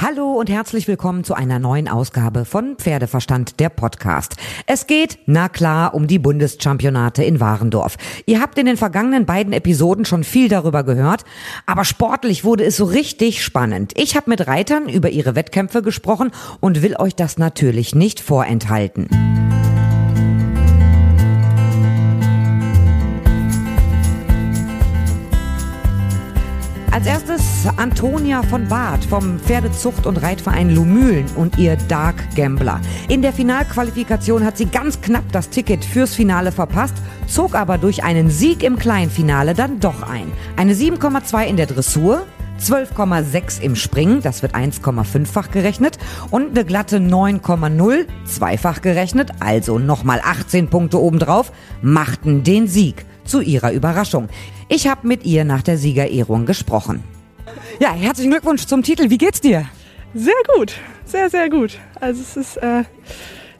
Hallo und herzlich willkommen zu einer neuen Ausgabe von Pferdeverstand, der Podcast. Es geht, na klar, um die Bundeschampionate in Warendorf. Ihr habt in den vergangenen beiden Episoden schon viel darüber gehört, aber sportlich wurde es so richtig spannend. Ich habe mit Reitern über ihre Wettkämpfe gesprochen und will euch das natürlich nicht vorenthalten. Als erstes Antonia von Barth vom Pferdezucht- und Reitverein Lumülen und ihr Dark Gambler. In der Finalqualifikation hat sie ganz knapp das Ticket fürs Finale verpasst, zog aber durch einen Sieg im Kleinfinale dann doch ein. Eine 7,2 in der Dressur, 12,6 im Springen, das wird 1,5-fach gerechnet und eine glatte 9,0, zweifach gerechnet, also nochmal 18 Punkte obendrauf, machten den Sieg zu ihrer Überraschung. Ich habe mit ihr nach der Siegerehrung gesprochen. Ja, herzlichen Glückwunsch zum Titel. Wie geht's dir? Sehr gut, sehr, sehr gut. Also es ist, äh,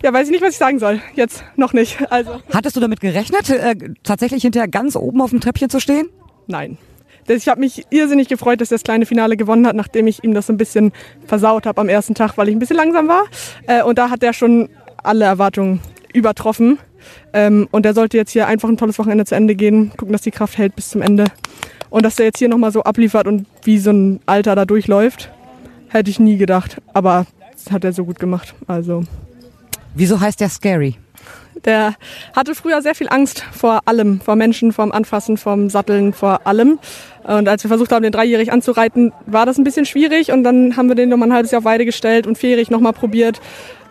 ja, weiß ich nicht, was ich sagen soll. Jetzt noch nicht. Also Hattest du damit gerechnet, äh, tatsächlich hinterher ganz oben auf dem Treppchen zu stehen? nein. Ich habe mich irrsinnig gefreut, dass er das kleine Finale gewonnen hat, nachdem ich ihm das so ein bisschen versaut habe am ersten Tag, weil ich ein bisschen langsam war. Äh, und da hat er schon alle Erwartungen übertroffen. Ähm, und er sollte jetzt hier einfach ein tolles Wochenende zu Ende gehen, gucken, dass die Kraft hält bis zum Ende. Und dass er jetzt hier nochmal so abliefert und wie so ein Alter da durchläuft, hätte ich nie gedacht. Aber das hat er so gut gemacht. Also Wieso heißt der Scary? der hatte früher sehr viel Angst vor allem, vor Menschen, vom Anfassen, vom Satteln, vor allem. Und als wir versucht haben, den dreijährig anzureiten, war das ein bisschen schwierig. Und dann haben wir den nochmal ein halbes Jahr auf Weide gestellt und vierjährig nochmal probiert.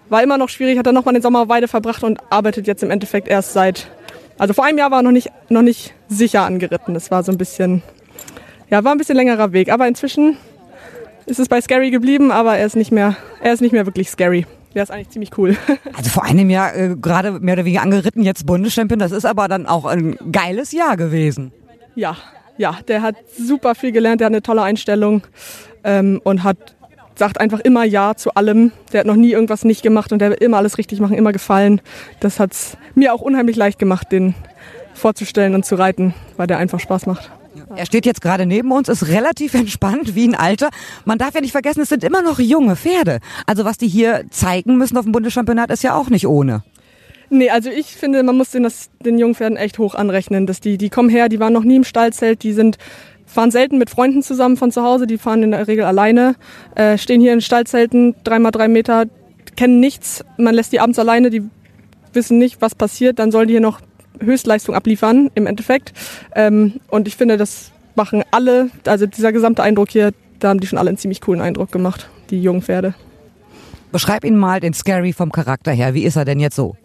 War immer noch schwierig, hat dann nochmal den Sommer auf Weide verbracht und arbeitet jetzt im Endeffekt erst seit, also vor einem Jahr war er noch nicht, noch nicht sicher angeritten. Das war so ein bisschen, ja, war ein bisschen längerer Weg. Aber inzwischen ist es bei Scary geblieben, aber er ist nicht mehr, er ist nicht mehr wirklich scary. Der ist eigentlich ziemlich cool. Also vor einem Jahr äh, gerade mehr oder weniger angeritten, jetzt Bundeschampion. Das ist aber dann auch ein geiles Jahr gewesen. Ja, ja, der hat super viel gelernt, der hat eine tolle Einstellung ähm, und hat sagt einfach immer Ja zu allem. Der hat noch nie irgendwas nicht gemacht und der will immer alles richtig machen, immer gefallen. Das hat's mir auch unheimlich leicht gemacht, den vorzustellen und zu reiten, weil der einfach Spaß macht. Er steht jetzt gerade neben uns, ist relativ entspannt wie ein Alter. Man darf ja nicht vergessen, es sind immer noch junge Pferde. Also was die hier zeigen müssen auf dem Bundeschampionat ist ja auch nicht ohne. Nee, also ich finde, man muss den, das, den Jungpferden echt hoch anrechnen. Dass die, die kommen her, die waren noch nie im Stallzelt, die sind fahren selten mit Freunden zusammen von zu Hause, die fahren in der Regel alleine, äh, stehen hier in Stallzelten, dreimal drei Meter, kennen nichts. Man lässt die abends alleine, die wissen nicht, was passiert, dann sollen die hier noch Höchstleistung abliefern im Endeffekt. Ähm, und ich finde, das machen alle, also dieser gesamte Eindruck hier, da haben die schon alle einen ziemlich coolen Eindruck gemacht, die jungen Pferde. Beschreib ihn mal den Scary vom Charakter her. Wie ist er denn jetzt so?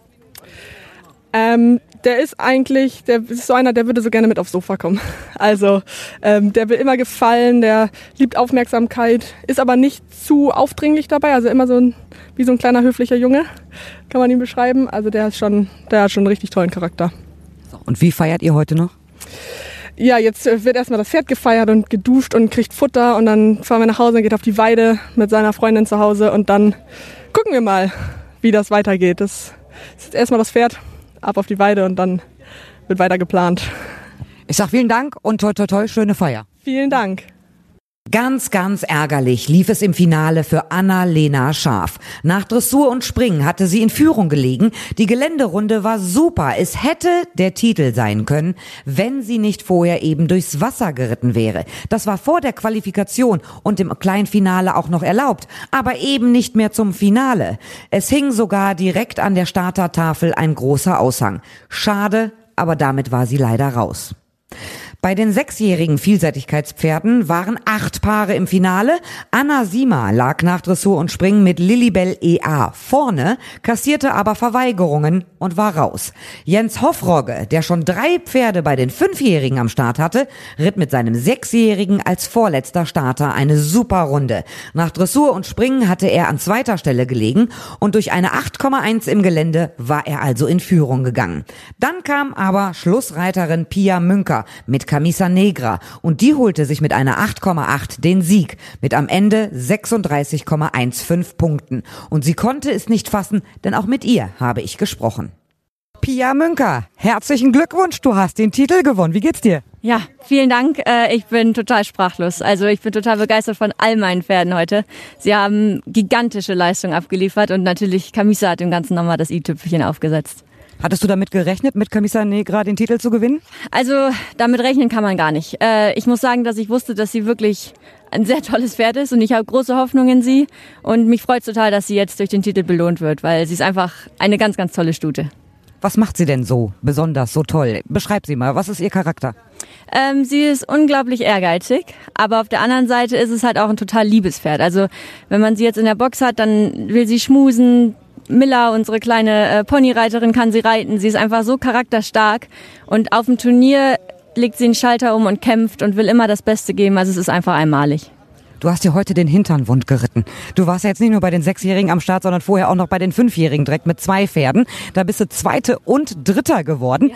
Ähm, der ist eigentlich, der ist so einer, der würde so gerne mit aufs Sofa kommen. Also ähm, der will immer gefallen, der liebt Aufmerksamkeit, ist aber nicht zu aufdringlich dabei, also immer so ein, wie so ein kleiner höflicher Junge, kann man ihn beschreiben. Also der ist schon, der hat schon einen richtig tollen Charakter. Und wie feiert ihr heute noch? Ja, jetzt äh, wird erstmal das Pferd gefeiert und geduscht und kriegt Futter und dann fahren wir nach Hause und geht auf die Weide mit seiner Freundin zu Hause und dann gucken wir mal, wie das weitergeht. Das ist jetzt erstmal das Pferd, ab auf die Weide und dann wird weiter geplant. Ich sag vielen Dank und toi toi toi, schöne Feier. Vielen Dank. Ganz, ganz ärgerlich lief es im Finale für Anna-Lena Scharf. Nach Dressur und Springen hatte sie in Führung gelegen. Die Geländerunde war super. Es hätte der Titel sein können, wenn sie nicht vorher eben durchs Wasser geritten wäre. Das war vor der Qualifikation und im Kleinfinale auch noch erlaubt, aber eben nicht mehr zum Finale. Es hing sogar direkt an der Startertafel ein großer Aushang. Schade, aber damit war sie leider raus. Bei den sechsjährigen Vielseitigkeitspferden waren acht Paare im Finale. Anna Sima lag nach Dressur und Springen mit Lilibel EA vorne, kassierte aber Verweigerungen und war raus. Jens Hoffrogge, der schon drei Pferde bei den Fünfjährigen am Start hatte, ritt mit seinem Sechsjährigen als vorletzter Starter eine super Runde. Nach Dressur und Springen hatte er an zweiter Stelle gelegen und durch eine 8,1 im Gelände war er also in Führung gegangen. Dann kam aber Schlussreiterin Pia Münker mit Camisa Negra und die holte sich mit einer 8,8 den Sieg mit am Ende 36,15 Punkten. Und sie konnte es nicht fassen, denn auch mit ihr habe ich gesprochen. Pia Münker, herzlichen Glückwunsch, du hast den Titel gewonnen. Wie geht's dir? Ja, vielen Dank. Äh, ich bin total sprachlos. Also ich bin total begeistert von all meinen Pferden heute. Sie haben gigantische Leistungen abgeliefert und natürlich Camisa hat dem Ganzen nochmal das i-Tüpfelchen aufgesetzt. Hattest du damit gerechnet, mit Camisa Negra den Titel zu gewinnen? Also damit rechnen kann man gar nicht. Äh, ich muss sagen, dass ich wusste, dass sie wirklich ein sehr tolles Pferd ist und ich habe große Hoffnung in sie und mich freut total, dass sie jetzt durch den Titel belohnt wird, weil sie ist einfach eine ganz, ganz tolle Stute. Was macht sie denn so besonders, so toll? Beschreib sie mal, was ist ihr Charakter? Ähm, sie ist unglaublich ehrgeizig, aber auf der anderen Seite ist es halt auch ein total liebes Pferd. Also wenn man sie jetzt in der Box hat, dann will sie schmusen, Miller, unsere kleine äh, Ponyreiterin, kann sie reiten. Sie ist einfach so charakterstark. Und auf dem Turnier legt sie den Schalter um und kämpft und will immer das Beste geben. Also es ist einfach einmalig. Du hast dir heute den Hintern wund geritten. Du warst ja jetzt nicht nur bei den Sechsjährigen am Start, sondern vorher auch noch bei den Fünfjährigen direkt mit zwei Pferden. Da bist du Zweite und Dritter geworden.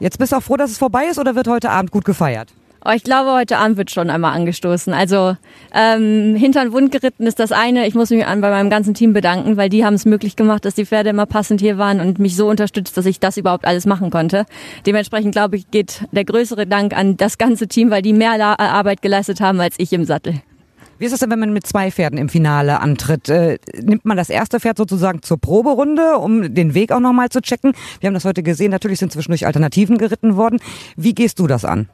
Jetzt bist du auch froh, dass es vorbei ist oder wird heute Abend gut gefeiert? Oh, ich glaube, heute Abend wird schon einmal angestoßen. Also ähm, hintern Wund geritten ist das eine. Ich muss mich an bei meinem ganzen Team bedanken, weil die haben es möglich gemacht, dass die Pferde immer passend hier waren und mich so unterstützt, dass ich das überhaupt alles machen konnte. Dementsprechend glaube ich, geht der größere Dank an das ganze Team, weil die mehr Arbeit geleistet haben als ich im Sattel. Wie ist es denn, wenn man mit zwei Pferden im Finale antritt? Äh, nimmt man das erste Pferd sozusagen zur Proberunde, um den Weg auch nochmal zu checken? Wir haben das heute gesehen, natürlich sind zwischendurch Alternativen geritten worden. Wie gehst du das an?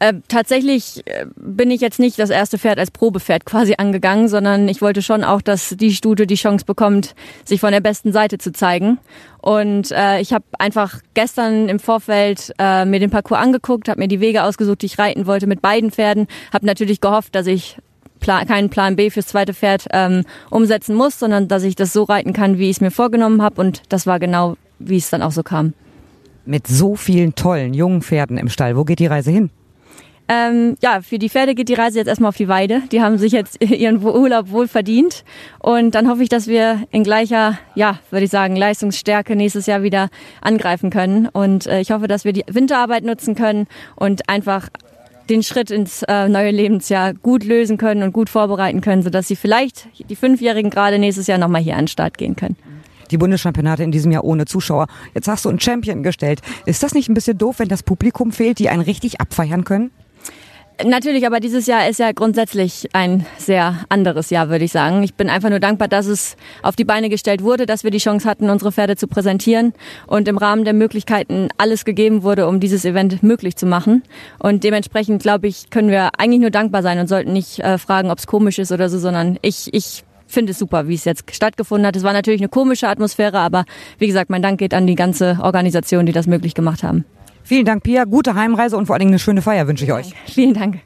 Äh, tatsächlich äh, bin ich jetzt nicht das erste Pferd als Probepferd quasi angegangen, sondern ich wollte schon auch, dass die Stute die Chance bekommt, sich von der besten Seite zu zeigen. Und äh, ich habe einfach gestern im Vorfeld äh, mir den Parcours angeguckt, habe mir die Wege ausgesucht, die ich reiten wollte mit beiden Pferden, habe natürlich gehofft, dass ich Plan, keinen Plan B fürs zweite Pferd ähm, umsetzen muss, sondern dass ich das so reiten kann, wie ich es mir vorgenommen habe. Und das war genau, wie es dann auch so kam. Mit so vielen tollen jungen Pferden im Stall, wo geht die Reise hin? Ähm, ja, für die Pferde geht die Reise jetzt erstmal auf die Weide. Die haben sich jetzt ihren Urlaub wohl verdient. Und dann hoffe ich, dass wir in gleicher, ja, würde ich sagen, Leistungsstärke nächstes Jahr wieder angreifen können. Und äh, ich hoffe, dass wir die Winterarbeit nutzen können und einfach den Schritt ins äh, neue Lebensjahr gut lösen können und gut vorbereiten können, sodass sie vielleicht die Fünfjährigen gerade nächstes Jahr nochmal hier an den Start gehen können. Die Bundeschampionate in diesem Jahr ohne Zuschauer. Jetzt hast du einen Champion gestellt. Ist das nicht ein bisschen doof, wenn das Publikum fehlt, die einen richtig abfeiern können? Natürlich, aber dieses Jahr ist ja grundsätzlich ein sehr anderes Jahr, würde ich sagen. Ich bin einfach nur dankbar, dass es auf die Beine gestellt wurde, dass wir die Chance hatten, unsere Pferde zu präsentieren und im Rahmen der Möglichkeiten alles gegeben wurde, um dieses Event möglich zu machen. Und dementsprechend, glaube ich, können wir eigentlich nur dankbar sein und sollten nicht äh, fragen, ob es komisch ist oder so, sondern ich, ich finde es super, wie es jetzt stattgefunden hat. Es war natürlich eine komische Atmosphäre, aber wie gesagt, mein Dank geht an die ganze Organisation, die das möglich gemacht haben. Vielen Dank, Pia. Gute Heimreise und vor allen Dingen eine schöne Feier wünsche ich euch. Vielen Dank.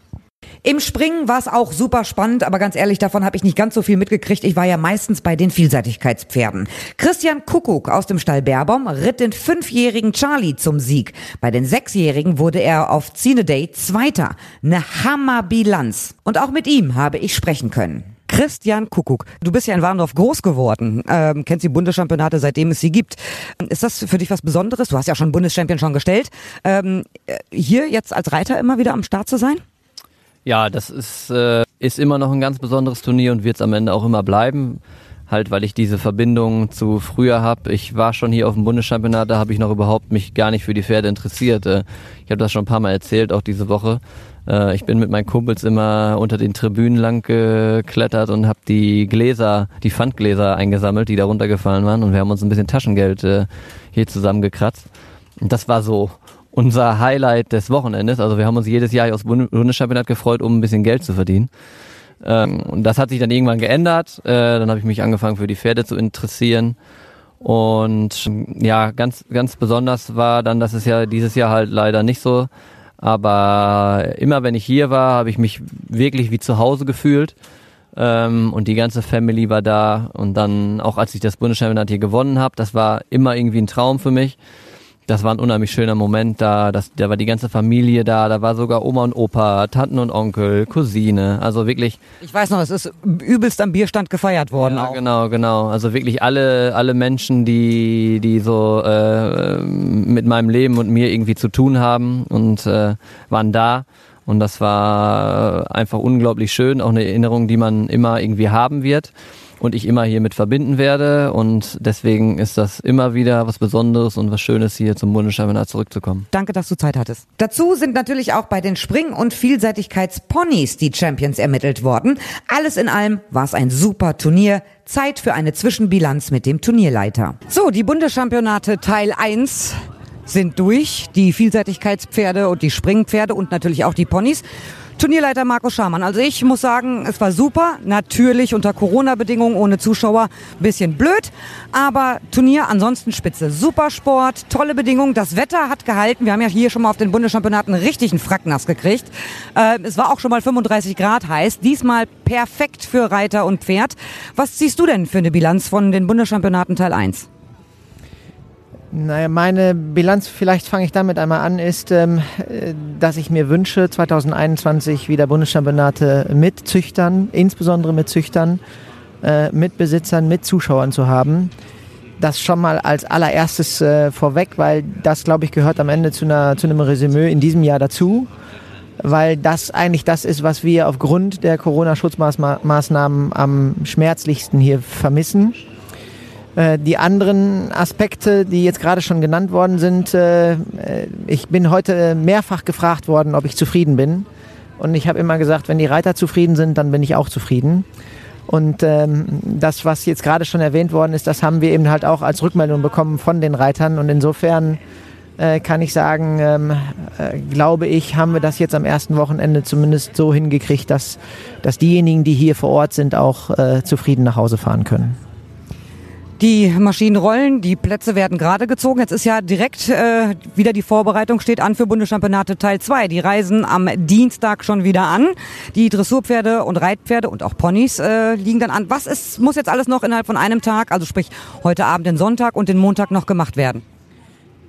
Im Springen war es auch super spannend, aber ganz ehrlich, davon habe ich nicht ganz so viel mitgekriegt. Ich war ja meistens bei den Vielseitigkeitspferden. Christian Kuckuck aus dem Stall Berbom ritt den fünfjährigen Charlie zum Sieg. Bei den sechsjährigen wurde er auf Day Zweiter. Eine Hammerbilanz. Und auch mit ihm habe ich sprechen können. Christian Kuckuck, du bist ja in Warndorf groß geworden, ähm, kennst die Bundeschampionate, seitdem es sie gibt. Ist das für dich was Besonderes? Du hast ja schon Bundeschampion schon gestellt. Ähm, hier jetzt als Reiter immer wieder am Start zu sein? Ja, das ist, äh, ist immer noch ein ganz besonderes Turnier und wird es am Ende auch immer bleiben. Halt, weil ich diese Verbindung zu früher habe. Ich war schon hier auf dem Bundeschampionat, da habe ich noch überhaupt mich gar nicht für die Pferde interessiert. Äh, ich habe das schon ein paar Mal erzählt, auch diese Woche. Äh, ich bin mit meinen Kumpels immer unter den Tribünen lang geklettert und habe die Gläser, die Pfandgläser eingesammelt, die da runtergefallen waren. Und wir haben uns ein bisschen Taschengeld äh, hier zusammengekratzt. Und das war so unser Highlight des Wochenendes. Also wir haben uns jedes Jahr aus Bundeschampionat gefreut, um ein bisschen Geld zu verdienen. Ähm, und das hat sich dann irgendwann geändert. Äh, dann habe ich mich angefangen für die Pferde zu interessieren. Und ja, ganz, ganz besonders war dann, dass es ja dieses Jahr halt leider nicht so aber immer wenn ich hier war, habe ich mich wirklich wie zu Hause gefühlt. Ähm, und die ganze Family war da. Und dann, auch als ich das Bundeschampionat hier gewonnen habe, das war immer irgendwie ein Traum für mich das war ein unheimlich schöner Moment da. Das, da war die ganze Familie da, da war sogar Oma und Opa, Tanten und Onkel, Cousine. Also wirklich. Ich weiß noch, es ist übelst am Bierstand gefeiert worden. Ja, auch. genau, genau. Also wirklich alle, alle Menschen, die, die so äh, mit meinem Leben und mir irgendwie zu tun haben und äh, waren da. Und das war einfach unglaublich schön, auch eine Erinnerung, die man immer irgendwie haben wird und ich immer hier mit verbinden werde. Und deswegen ist das immer wieder was Besonderes und was Schönes, hier zum Bundeschampionat zurückzukommen. Danke, dass du Zeit hattest. Dazu sind natürlich auch bei den Spring- und Vielseitigkeitsponys die Champions ermittelt worden. Alles in allem war es ein super Turnier. Zeit für eine Zwischenbilanz mit dem Turnierleiter. So, die Bundeschampionate Teil 1 sind durch. Die Vielseitigkeitspferde und die Springpferde und natürlich auch die Ponys. Turnierleiter Marco Schamann. Also ich muss sagen, es war super. Natürlich unter Corona-Bedingungen, ohne Zuschauer, bisschen blöd. Aber Turnier ansonsten spitze. Super Sport, tolle Bedingungen. Das Wetter hat gehalten. Wir haben ja hier schon mal auf den Bundeschampionaten richtig einen Fracknass gekriegt. Äh, es war auch schon mal 35 Grad heiß. Diesmal perfekt für Reiter und Pferd. Was ziehst du denn für eine Bilanz von den Bundeschampionaten Teil 1? Naja, meine Bilanz, vielleicht fange ich damit einmal an, ist, ähm, dass ich mir wünsche, 2021 wieder Bundeschampionate mit Züchtern, insbesondere mit Züchtern, äh, mit Besitzern, mit Zuschauern zu haben. Das schon mal als allererstes äh, vorweg, weil das, glaube ich, gehört am Ende zu, einer, zu einem Resümee in diesem Jahr dazu, weil das eigentlich das ist, was wir aufgrund der Corona-Schutzmaßnahmen am schmerzlichsten hier vermissen. Äh, die anderen Aspekte, die jetzt gerade schon genannt worden sind, äh, ich bin heute mehrfach gefragt worden, ob ich zufrieden bin. Und ich habe immer gesagt, wenn die Reiter zufrieden sind, dann bin ich auch zufrieden. Und ähm, das, was jetzt gerade schon erwähnt worden ist, das haben wir eben halt auch als Rückmeldung bekommen von den Reitern. Und insofern äh, kann ich sagen, ähm, äh, glaube ich, haben wir das jetzt am ersten Wochenende zumindest so hingekriegt, dass, dass diejenigen, die hier vor Ort sind, auch äh, zufrieden nach Hause fahren können. Die Maschinen rollen, die Plätze werden gerade gezogen. Jetzt ist ja direkt äh, wieder die Vorbereitung steht an für Bundeschampionate Teil 2. Die reisen am Dienstag schon wieder an. Die Dressurpferde und Reitpferde und auch Ponys äh, liegen dann an. Was ist, muss jetzt alles noch innerhalb von einem Tag, also sprich heute Abend, den Sonntag und den Montag noch gemacht werden?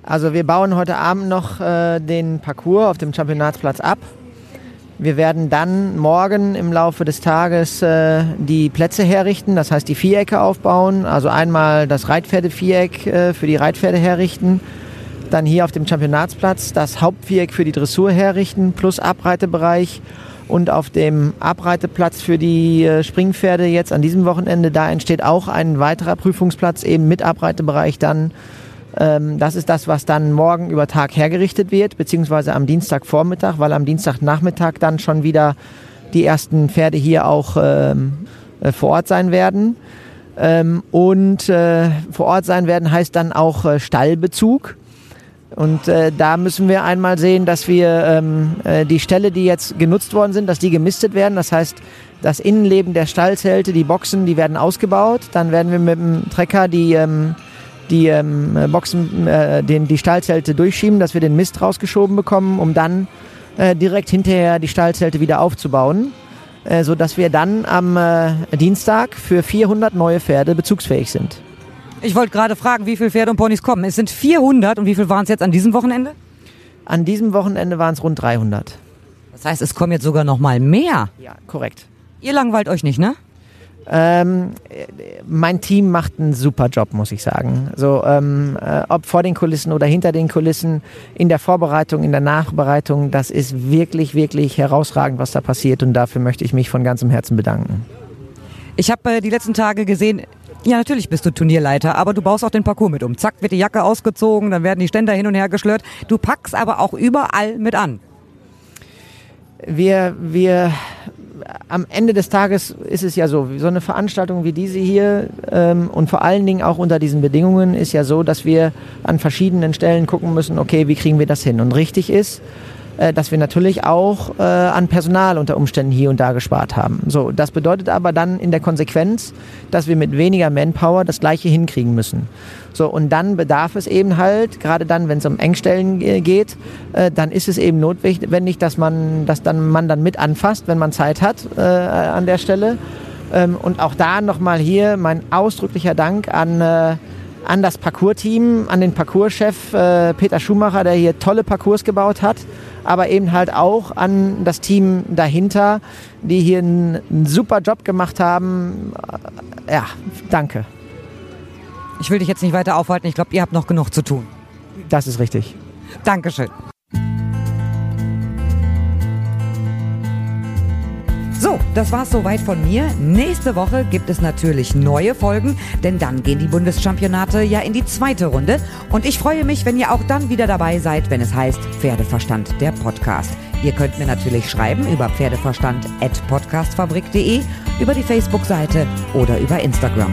Also wir bauen heute Abend noch äh, den Parcours auf dem Championatsplatz ab. Wir werden dann morgen im Laufe des Tages äh, die Plätze herrichten, das heißt die Vierecke aufbauen. Also einmal das Reitpferdeviereck äh, für die Reitpferde herrichten. Dann hier auf dem Championatsplatz das Hauptviereck für die Dressur herrichten plus Abreitebereich. Und auf dem Abreiteplatz für die äh, Springpferde jetzt an diesem Wochenende, da entsteht auch ein weiterer Prüfungsplatz eben mit Abreitebereich dann das ist das, was dann morgen über Tag hergerichtet wird, beziehungsweise am Dienstagvormittag, weil am Dienstagnachmittag dann schon wieder die ersten Pferde hier auch ähm, äh, vor Ort sein werden. Ähm, und äh, vor Ort sein werden heißt dann auch äh, Stallbezug. Und äh, da müssen wir einmal sehen, dass wir ähm, äh, die Ställe, die jetzt genutzt worden sind, dass die gemistet werden. Das heißt, das Innenleben der Stallzelte, die Boxen, die werden ausgebaut. Dann werden wir mit dem Trecker die ähm, die ähm, Boxen, äh, den, die Stallzelte durchschieben, dass wir den Mist rausgeschoben bekommen, um dann äh, direkt hinterher die Stallzelte wieder aufzubauen, äh, sodass wir dann am äh, Dienstag für 400 neue Pferde bezugsfähig sind. Ich wollte gerade fragen, wie viele Pferde und Ponys kommen. Es sind 400 und wie viel waren es jetzt an diesem Wochenende? An diesem Wochenende waren es rund 300. Das heißt, es kommen jetzt sogar noch mal mehr. Ja, korrekt. Ihr langweilt euch nicht, ne? Ähm, mein Team macht einen super Job, muss ich sagen. So, ähm, äh, ob vor den Kulissen oder hinter den Kulissen, in der Vorbereitung, in der Nachbereitung, das ist wirklich, wirklich herausragend, was da passiert und dafür möchte ich mich von ganzem Herzen bedanken. Ich habe äh, die letzten Tage gesehen, ja, natürlich bist du Turnierleiter, aber du baust auch den Parcours mit um. Zack, wird die Jacke ausgezogen, dann werden die Ständer hin und her geschlört. Du packst aber auch überall mit an. Wir, wir am Ende des Tages ist es ja so, so eine Veranstaltung wie diese hier ähm, und vor allen Dingen auch unter diesen Bedingungen ist ja so, dass wir an verschiedenen Stellen gucken müssen, okay, wie kriegen wir das hin? Und richtig ist, dass wir natürlich auch äh, an Personal unter Umständen hier und da gespart haben. So, das bedeutet aber dann in der Konsequenz, dass wir mit weniger Manpower das gleiche hinkriegen müssen. So, und dann bedarf es eben halt, gerade dann, wenn es um Engstellen geht, äh, dann ist es eben notwendig, dass man, dass dann man dann mit anfasst, wenn man Zeit hat äh, an der Stelle. Ähm, und auch da nochmal hier mein ausdrücklicher Dank an äh, an das Parcours-Team, an den Parcourschef äh, Peter Schumacher, der hier tolle Parcours gebaut hat aber eben halt auch an das Team dahinter, die hier einen, einen super Job gemacht haben. Ja, danke. Ich will dich jetzt nicht weiter aufhalten. Ich glaube, ihr habt noch genug zu tun. Das ist richtig. Dankeschön. Das war's soweit von mir. Nächste Woche gibt es natürlich neue Folgen, denn dann gehen die Bundeschampionate ja in die zweite Runde. Und ich freue mich, wenn ihr auch dann wieder dabei seid, wenn es heißt Pferdeverstand, der Podcast. Ihr könnt mir natürlich schreiben über pferdeverstand.podcastfabrik.de, über die Facebook-Seite oder über Instagram.